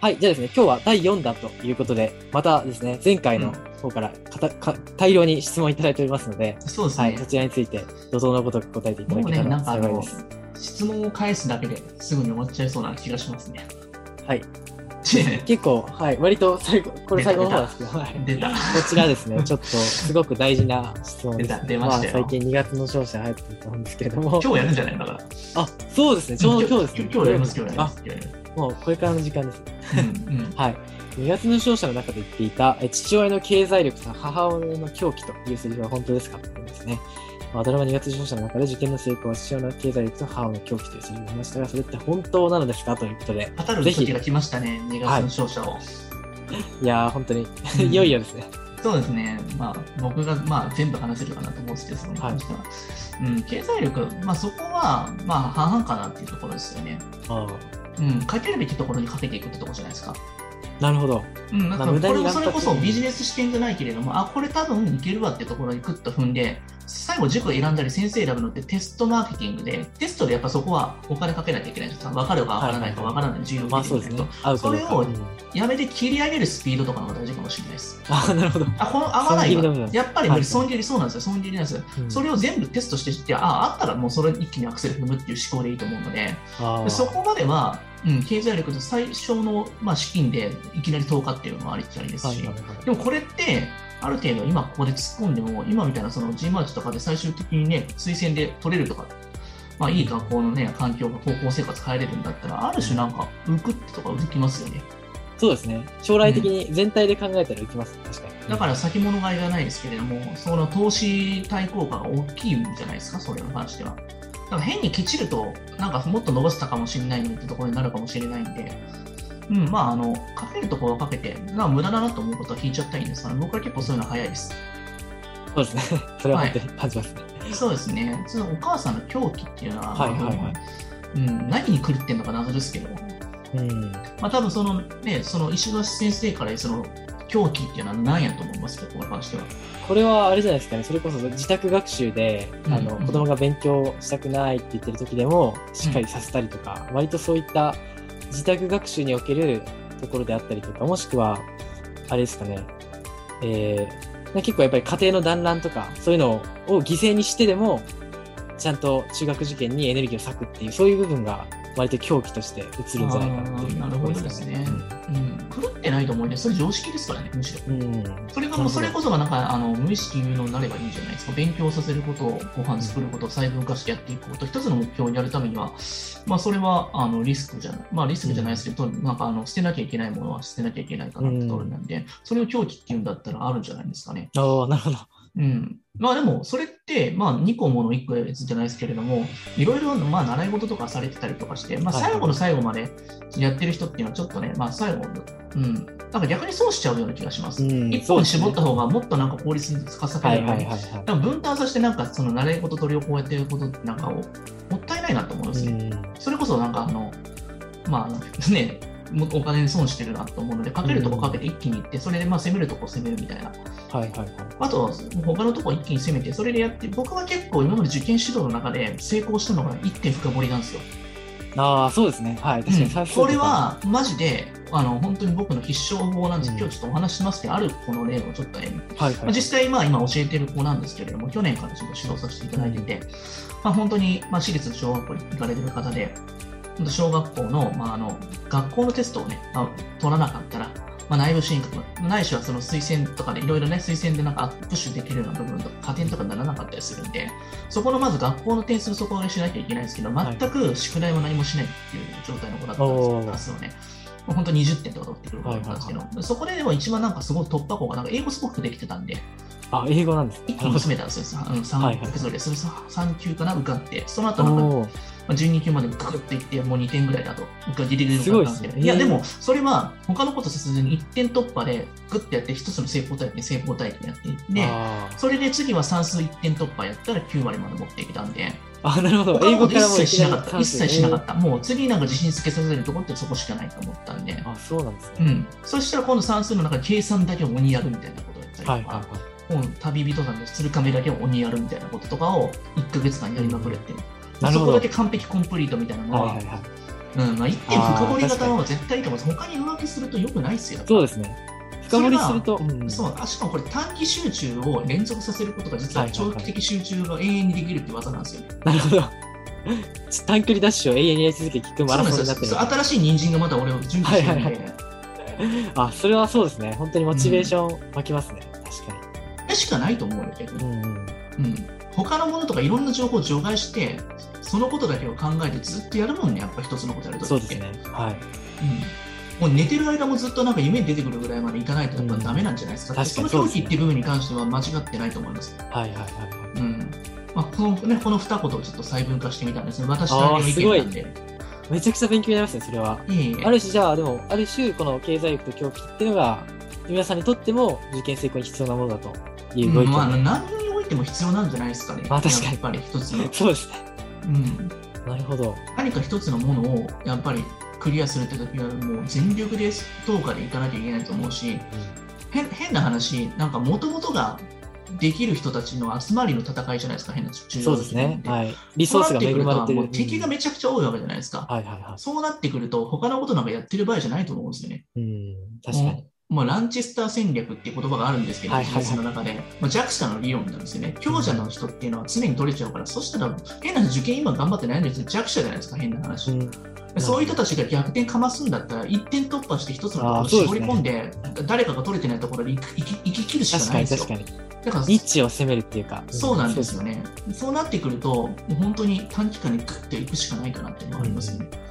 はい、じゃあですね、今日は第4弾ということで、またですね、前回の方からかたか大量に質問いただいておりますので、そうですね。はい、そちらについて、怒涛のごとく答えていただけたらなんかあの幸いです。、質問を返すだけですぐに終わっちゃいそうな気がしますね。はい、で結構、はい、割と最後、これ最後の方ですけど、はい。出た。こちらですね、ちょっとすごく大事な質問です、出た出ました最近2月の勝者入ってると思うんですけれども、今日やるんじゃないだから。あ、そうですね、ちょうど今日ですね。今日やります、今日やりまあす。、今日やりますもうこれからの時間ですね。うんうんはい。2月の勝者の中で言っていた、え父親の経済力と母親の狂気というセリフは本当ですか？というですね。まあ、ドラマ2月勝者の中で受験の成功は父親の経済力と母親の狂気というセリフがありましたが、それって本当なのですか？ということで、当たる時が来ましたね、2月の勝者を。いやー、本当にうんいよいよですね。そうですね、まあ、僕が、まあ、全部話せるかなと思うんですけど、は。うん、経済力、まあ、そこは、まあ、半々かなっていうところですよね。あうん、かけるべきところにかけていくってところじゃないですか。あなるほど。うん、なんかこれもそれこそビジネス視点じゃないけれども、あ、これ多分いけるわってところにグッと踏んで、最後塾選んだり先生選ぶのってテストマーケティングで、テストでやっぱそこはお金かけなきゃいけないんですよ。分かるか分からないか分からない重要まあそうですね。合うかど。それをうんやめて切り上げるスピードとかの方が大事かもしれないです。ああ、なるほど。あ、この合わない。やっぱり損切りそうなんですよ。損切りなんですよ。うんそれを全部テストしてって、あ、あったらもうそれ一気にアクセル踏むっていう思考でいいと思うのでそこまでは、うん、経済力と最小の、まあ、資金でいきなり投下っていうのもありっちゃありですし、はいはいはいでもこれって、ある程度今ここで突っ込んでも、今みたいなその G マーチとかで最終的にね、推薦で取れるとか、まあいい学校のね、環境が高校生活変えれるんだったら、ある種なんか浮くってとか浮きますよね。そうですね。将来的に全体で考えたらいきます。確かに。だから先物買いじゃないですけれども、その投資対効果が大きいんじゃないですか、それに関しては。だから変にケチると、なんかもっと伸ばせたかもしれないのにってところになるかもしれないんで、うん、まあ、あの、かけるところはかけて、なんか無駄だなと思うことは引いちゃったらいいんですから、僕は結構そういうの早いです。そうですね。それは本当に感じますね。そうですね。そのお母さんの狂気っていうのは、はいはいはいうん、何に狂ってんのか謎ですけど、うん。まあ多分そのね、その石橋先生からその狂気っていうのは何やと思いますか、ここに関しては。これはあれじゃないですかね。それこそ自宅学習で、うん。あの、子供が勉強したくないって言ってる時でも、しっかりさせたりとか、割とそういった自宅学習におけるところであったりとか、もしくは、あれですかね。えー、結構やっぱり家庭の団らんとか、そういうのを犠牲にしてでも、ちゃんと中学受験にエネルギーを割くっていう、そういう部分が割と狂気として映るんじゃないかなっていうあーなるほどですね。うん、ないと思うんで、それ常識ですからね、むしろ。それがもうそれこそがなんかあの無意識有能になればいいじゃないですか。勉強させること、ご飯作ること、細分化してやっていくこと、一つの目標にやるためには、まあそれはあのリスクじゃない、まあリスクじゃないですけど、なんかあの捨てなきゃいけないものは捨てなきゃいけないかなってところなんで、それを狂気っていうんだったらあるんじゃないですかね。ああ、なるほど。うん。まあでも、それって、まあ2個もの1個じゃないですけれども、いろいろ、まあ習い事とかされてたりとかして、まあはい最後の最後までやってる人っていうのはちょっとね、まあ最後、うん。なんか逆に損しちゃうような気がします。うん一本に絞った方がもっとなんか効率にかさけはいるのに、分分担させてなんかその習い事と両方やってることってなんかをもったいないなと思うんですよ。うんそれこそなんかあの、まあね、も お金に損してるなと思うので、かけるとこかけて一気にいって、それでまあ攻めるとこ攻めるみたいな。はいはいはい。あと、他のとこ一気に攻めて、それでやって、僕は結構今まで受験指導の中で成功したのが一点深掘りなんですよ。ああ、そうですね。はい。確かにうんこれ、はマジで、あの本当に僕の必勝法なんです。うん今日ちょっとお話ししますけど、ある子の例をちょっとね、はいはい。まあ、実際、まあ、今教えてる子なんですけれども、去年からちょっと指導させていただいてて、まあ、本当に、まあ、私立の小学校に行かれてる方で、本当小学校の,、まあ、あの学校のテストをね、まあ、取らなかったら、まあ、内部進学、ないしはその推薦とかでいろいろね、推薦でなんかプッシュできるような部分とか、加点とかにならなかったりするんで、そこのまず学校の点数底上げしなきゃいけないんですけど、はい全く宿題も何もしないっていう状態の子だったんですよ、おークラスをね。本当に20点とか取ってくる子だったんですけど、そこででも一番なんかすごい突破口が、なんか英語すごくできてたんで、あ、英語なんですね。一気に詰めたんですよ。うん、3はいはいそれで、それ3級かな、受かって、その後なんか、まあ、12級までグッといって、もう2点ぐらいだと、受かギリギリ受かったんで。すごいや、でも、それは他のことせずに1点突破で、グッとやって、一つの成功体験、成功体験やっていって、あそれで次は算数1点突破やったら9割まで持っていけたんで、ーあ、なるほど。英語からも切しなかった。一切しなか算った。もう次なんか自信つけさせるところってそこしかないと思ったんで数。あ、そうなんですね。うん。そしたら今度算数の中で計算だけを鬼やるみたいなことをやったりとか、はいはいはい。旅人さんで鶴亀だけを鬼やるみたいなこととかを1ヶ月間やりまくれて。そこだけ完璧コンプリートみたいなのは、はいはいはい。うん、まあ、一点深掘り型の方が絶対いいと思います。他に浮気すると良くないっすよ。そうですね。深掘りすると、うんそう、あしかもこれ短期集中を連続させることが実は長期的集中が永遠にできるって技なんですよね。なるほど。短距離ダッシュを永遠にやり続け聞くマラソンになってるそう新しい人参がまた俺を準備してるんで、はいはいあ、それはそうですね。本当にモチベーション湧きますね。確かそれしかないと思うよ、逆に。に。うんうん。うん。他のものとかいろんな情報を除外して、そのことだけを考えてずっとやるもんね、やっぱ一つのことやるときって。そうですね。はい。うん。もう寝てる間もずっとなんか夢に出てくるぐらいまでいかないとやっぱダメなんじゃないですか。うんその表記っていう部分に関しては間違ってないと思います。はいはいはいはい。うん。まあ、このね、この二言をちょっと細分化してみたんですね。私の意見なんで。めちゃくちゃ勉強になりますね、それは。いえいえある種、じゃあ、でも、ある種、この経済力と狂気っていうのが、皆さんにとっても受験成功に必要なものだというご意見、まあ、何においても必要なんじゃないですかね。あ確かにやっぱり一つの。そうですね。うん。なるほど。何か一つのものをやっぱりクリアするって時はもう全力で10日でいかなきゃいけないと思うし、変変な話、なんかもともとができる人たちの集まりの戦いじゃないですか、変な中そうですね。はい。リソースが恵まれてる。もう敵がめちゃくちゃ多いわけじゃないですか。はいはいはそうなってくると、他のことなんかやってる場合じゃないと思うんですよね。い。うん。確かに。もうもうランチェスター戦略っていう言葉があるんですけど、はいはいはい技術の中で、まあ、JAXA の理論なんですよね。強者の人っていうのは常に取れちゃうから、そしたら変な話受験今頑張って悩んでる人弱者じゃないですか、変な話。うん。そういう人たちが逆転かますんだったら、一点突破して一つのところを絞り込んで、誰かが取れてないところで生き生きるしか確ないんですよ。かに確かに。だからニッチを攻めるっていうか。そうなんですよね。そうなってくると、本当に短期間でグッといくしかないかなっていうのがありますよね。うん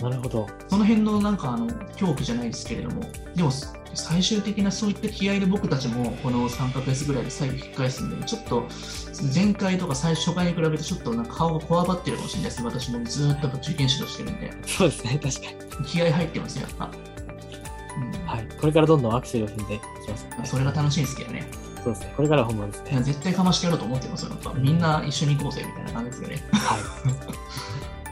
なるほど。その辺のなんかあの恐怖じゃないですけれども、でも最終的なそういった気合で僕たちもこの3ヶ月ぐらいで最後引き返すんで、ちょっと前回とか最初回に比べてちょっとなんか顔がこわばってるかもしれないですね。私もずーっと受験指導してるんで、そうですね。確かに。気合入ってますよ、やっぱ。うんはい。これからどんどんアクセルを踏んでいきます、まあそれが楽しいんですけどね。そうですね。これからは本番ですね。いや絶対かましてやろうと思ってますよ。やっぱみんな一緒に行こうぜみたいな感じですよね。はい。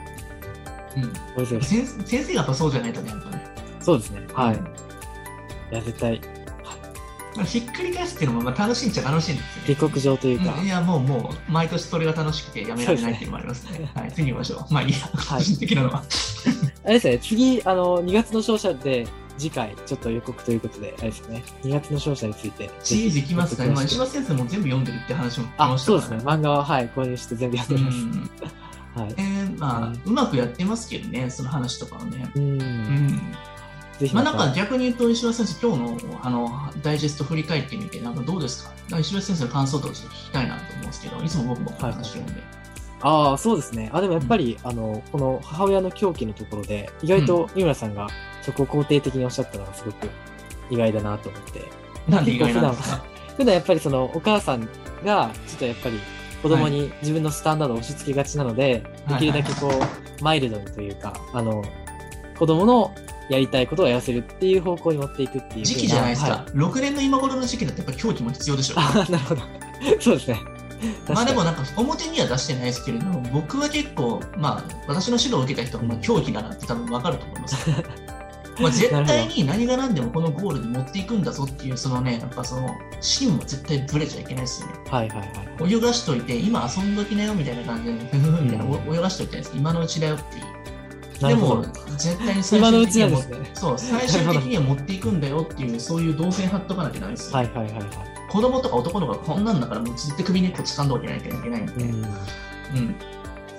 うん、先先生がやっぱそうじゃないとね、やっぱね。そうですね。はい。いや、絶対、まあひっくり返すっていうのもまあ楽しいんちゃ楽しいんですよ。ね。下克上というか。うん。い、や、もう、もう、毎年それが楽しくてやめられないっていうのもありますね。はい、次行きましょう。まあいいや、個人的なのは。あれですね、次、あの、2月の勝者で、次回、ちょっと予告ということで、あれですね、2月の勝者について。シリーズ行きますか、あ、石橋先生も全部読んでるって話もあ、ましたから。そうですね、漫画は、はい、購入して全部読んでます。うんはい。えーまあ、うまくやってますけどね、その話とかはね。うん。うんまあ、なんか逆に言うと、石橋先生、今日のあのダイジェスト振り返ってみて、なんかどうですか？か石橋先生の感想とかちょっと聞きたいなと思うんですけど、いつも僕も話してるんで。ああ、そうですね。あ、でもやっぱり、あの、この母親の狂気のところで、意外と三村さんがそこを肯定的におっしゃったのがすごく意外だなと思って。なんで意外なんですか？普段やっぱりそのお母さんがちょっとやっぱり子供に自分のスタンダードを押し付けがちなので、はいできるだけこう、マイルドにというか、あの、子供のやりたいことをやらせるっていう方向に持っていくっていう時期じゃないですか、は6年の今頃の時期だってやっぱ狂気も必要でしょ。あなるほど。そうですね。まあでも確なんか表には出してないですけれども、僕は結構、まあ私の指導を受けた人はまあ狂気だなって多分分かると思います。まあ絶対に何が何でもこのゴールに持っていくんだぞっていう、そのね、やっぱその芯も絶対ブレちゃいけないですよね。はいはいはい。泳がしといて、今遊んどきなよみたいな感じで、ふふふみたいな、うん泳がしといて今のうちだよっていう。でも絶対に最終的にはもちなんですね。そう、最終的には持っていくんだよっていう、そういう動線張っとかなきゃダメですよ。はいはいはいはい。子供とか男の子がこんなんだから、もう絶対首根っこ掴んでおけなきゃいけないんで。うん。うん。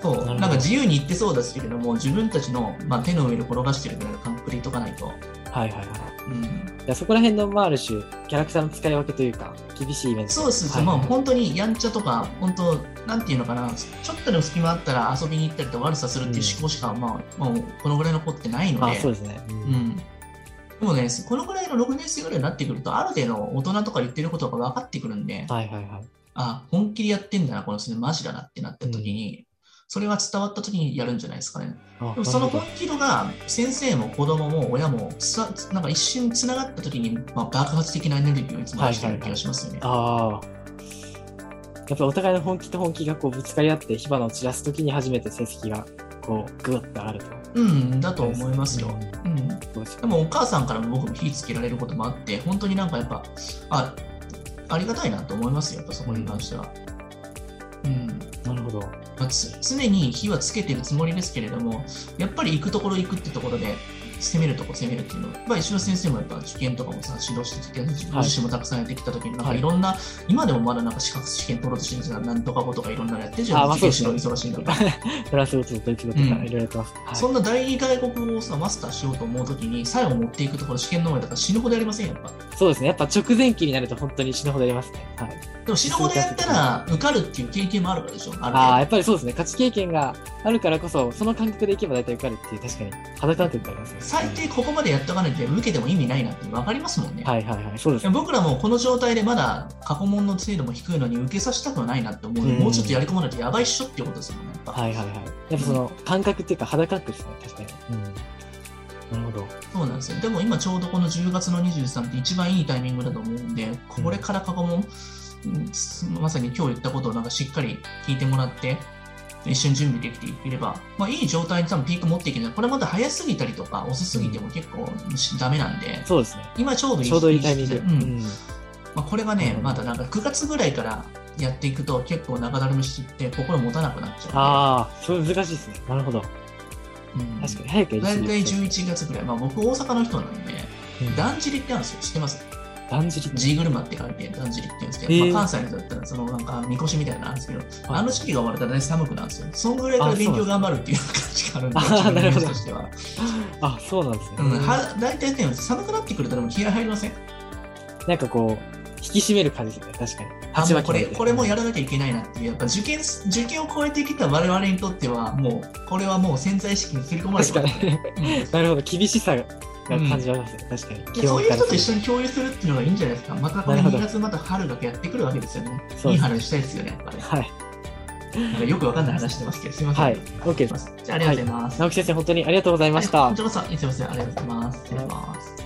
そう、なんか自由に言ってそうですけれども、自分たちの、まあ、手の上で転がしてるぐらいの感覚で言っとかないと。はいはいはい。うん。いやそこら辺の、まあ、ある種、キャラクターの使い分けというか、厳しいイメント。そうです、はいまあ本当にやんちゃとか、本当、なんていうのかな、ちょっとでも隙間あったら遊びに行ったりと悪さするっていう思考しか、まあ、もうこのぐらいの子ってないので。あ、そうですね。ううんん。でもね、このぐらいの6年生ぐらいになってくると、ある程度大人とか言ってることが分かってくるんで、はいはいはい。あ、本気でやってんだな、この人ね、マジだなってなった時に、それが伝わった時にやるんじゃないですかね。あでもその本気度が先生も子供も親もさなんか一瞬つながった時に、まあ、爆発的なエネルギーをいつも出してる気がしますよね。どああ。やっぱお互いの本気と本気がこうぶつかり合って火花を散らすときに初めて成績がこうグッと上がると。うん、だと思いますよ。ううん、でもお母さんからも僕も火つけられることもあって、本当になんかやっぱ、あありがたいなと思いますよ、やっぱそこに関しては。うん、なるほど。まあ常に火はつけてるつもりですけれども、やっぱり行くところ行くってところで、攻めるとこ攻めるっていうのは、まあ、石野先生もやっぱ受験とかもさ、指導してきて、自分自身もたくさんやってきたときに、なんかはいいろんな、今でもまだなんか資格試験取ろうとしてるんですが、なんとか語とかいろんなのやってるじゃん、受験指導忙しいんだから。フランス語とドイツ語とかいうんろいろやってます。はいそんな第二外国語をさ、マスターしようと思うときに、最後持っていくところ試験の前だから死ぬほどやりませんやっぱ。そうですね。やっぱ直前期になると本当に死ぬほどやりますね。はい。でも死ぬほどやったら受かるっていう経験もあるからでしょ、あるあやっぱりそうですね。勝ち経験があるからこそ、その感覚でいけば大体受かるっていう、確かに肌感覚がありますね。度。最低ここまでやっとかないと受けても意味ないなって分かりますもんね。はいはいはい。そうですね。僕らもこの状態でまだ過去問の精度も低いのに受けさせたくないなって思うので、うんもうちょっとやり込まないとやばいっしょっていうことですもんね。はいはいはい。やっぱその感覚っていうか肌感覚ですね。確かに。うん。なるほど。そうなんですよ。でも今ちょうどこの10月の23って一番いいタイミングだと思うんで、これから過去問、うんまさに今日言ったことをなんかしっかり聞いてもらって、一緒に準備できていければ、まあ、いい状態に多分ピーク持っていけない。これまだ早すぎたりとか遅すぎても結構ダメなんで、そうですね。今ちょうどいいちょうどいいタイミング。ううんん。まあ、これがね、うんまだなんか9月ぐらいからやっていくと結構中だるみしてって心持たなくなっちゃうんで。ああ、それ難しいですね。なるほど。うん確かに。早くやりすぎ大体ると11月ぐらい。まあ僕大阪の人なんで、うんだんじりってあるんですよ。知ってます？だんじりって。ジーグルマって書いて、だんじりって言うんですけど、へーまあ、関西の人だったら、そのなんか、みこしみたいなのあるんですけど、はいあの時期が終わると大体寒くなるんですよ。そんぐらいから勉強頑張るっていう感じがあるんで、自分のとしては。あ、そうなんですね。うん、は大体ね、寒くなってくるとでも気合入りません？なんかこう、引き締める感じですね。確かに。これこれもやらなきゃいけないなっていう、やっぱ受験受験を超えてきた我々にとっては、もう、これはもう潜在意識に刷り込まれて確かますね。なるほど。厳しさが感じられますね。確かに。でそういう人と一緒緒に共有するっていうのがいいんじゃないですか。またこれなるほど2月また春がやってくるわけですよね。いい話したいですよね、やっぱり。はい。なんかよくわかんない話してますけど、すみません。はい。OK です。じゃあ、ありがとうございます。直木先生、本当にありがとうございました。はいこちらこそ、すみません、ありがとうございます。失礼します。